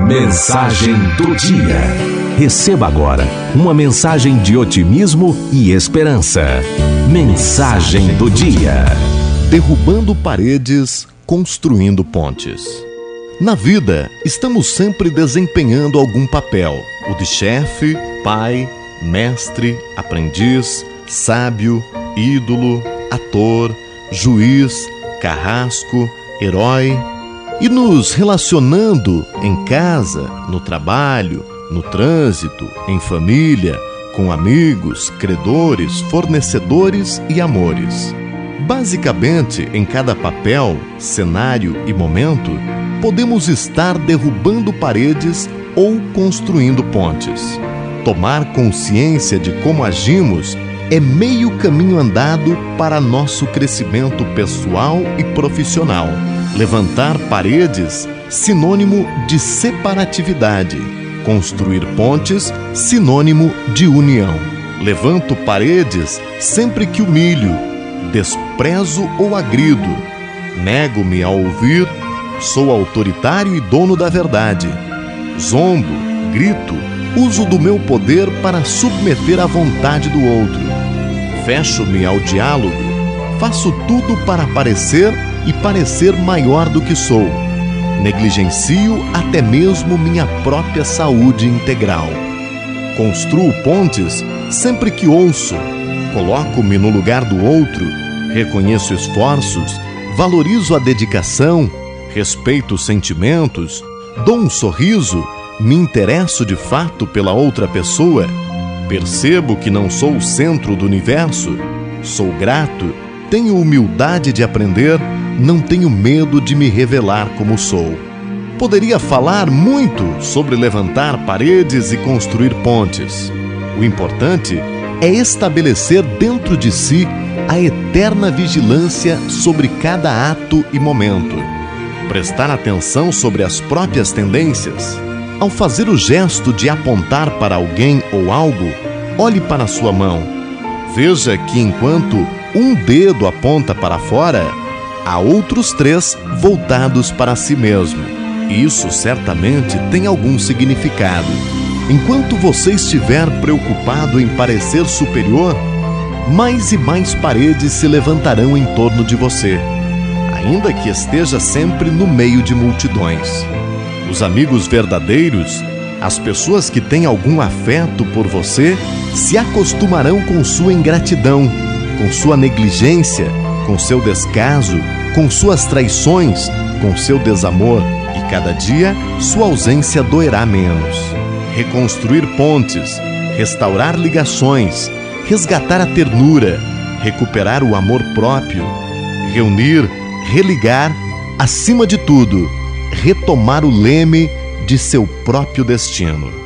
Mensagem do dia. Receba agora uma mensagem de otimismo e esperança. Mensagem do dia. Derrubando paredes, construindo pontes. Na vida, estamos sempre desempenhando algum papel: o de chefe, pai, mestre, aprendiz, sábio, ídolo, ator, juiz, carrasco, herói e nos relacionando em casa, no trabalho, no trânsito, em família, com amigos, credores, fornecedores e amores. Basicamente, em cada papel, cenário e momento, podemos estar derrubando paredes ou construindo pontes. Tomar consciência de como agimos é meio caminho andado para nosso crescimento pessoal e profissional. Levantar paredes, sinônimo de separatividade. Construir pontes, sinônimo de união. Levanto paredes sempre que humilho, desprezo ou agrido. Nego-me a ouvir, sou autoritário e dono da verdade. Zombo, grito, uso do meu poder para submeter à vontade do outro. Fecho-me ao diálogo, faço tudo para parecer e parecer maior do que sou. Negligencio até mesmo minha própria saúde integral. Construo pontes sempre que ouço, coloco-me no lugar do outro, reconheço esforços, valorizo a dedicação, respeito os sentimentos, dou um sorriso, me interesso de fato pela outra pessoa, percebo que não sou o centro do universo, sou grato, tenho humildade de aprender não tenho medo de me revelar como sou. Poderia falar muito sobre levantar paredes e construir pontes. O importante é estabelecer dentro de si a eterna vigilância sobre cada ato e momento. Prestar atenção sobre as próprias tendências. Ao fazer o gesto de apontar para alguém ou algo, olhe para sua mão. Veja que enquanto um dedo aponta para fora, há outros três voltados para si mesmo. Isso certamente tem algum significado. Enquanto você estiver preocupado em parecer superior, mais e mais paredes se levantarão em torno de você, ainda que esteja sempre no meio de multidões. Os amigos verdadeiros, as pessoas que têm algum afeto por você, se acostumarão com sua ingratidão, com sua negligência, com seu descaso, com suas traições, com seu desamor, e cada dia sua ausência doerá menos. Reconstruir pontes, restaurar ligações, resgatar a ternura, recuperar o amor próprio, reunir, religar, acima de tudo, retomar o leme de seu próprio destino.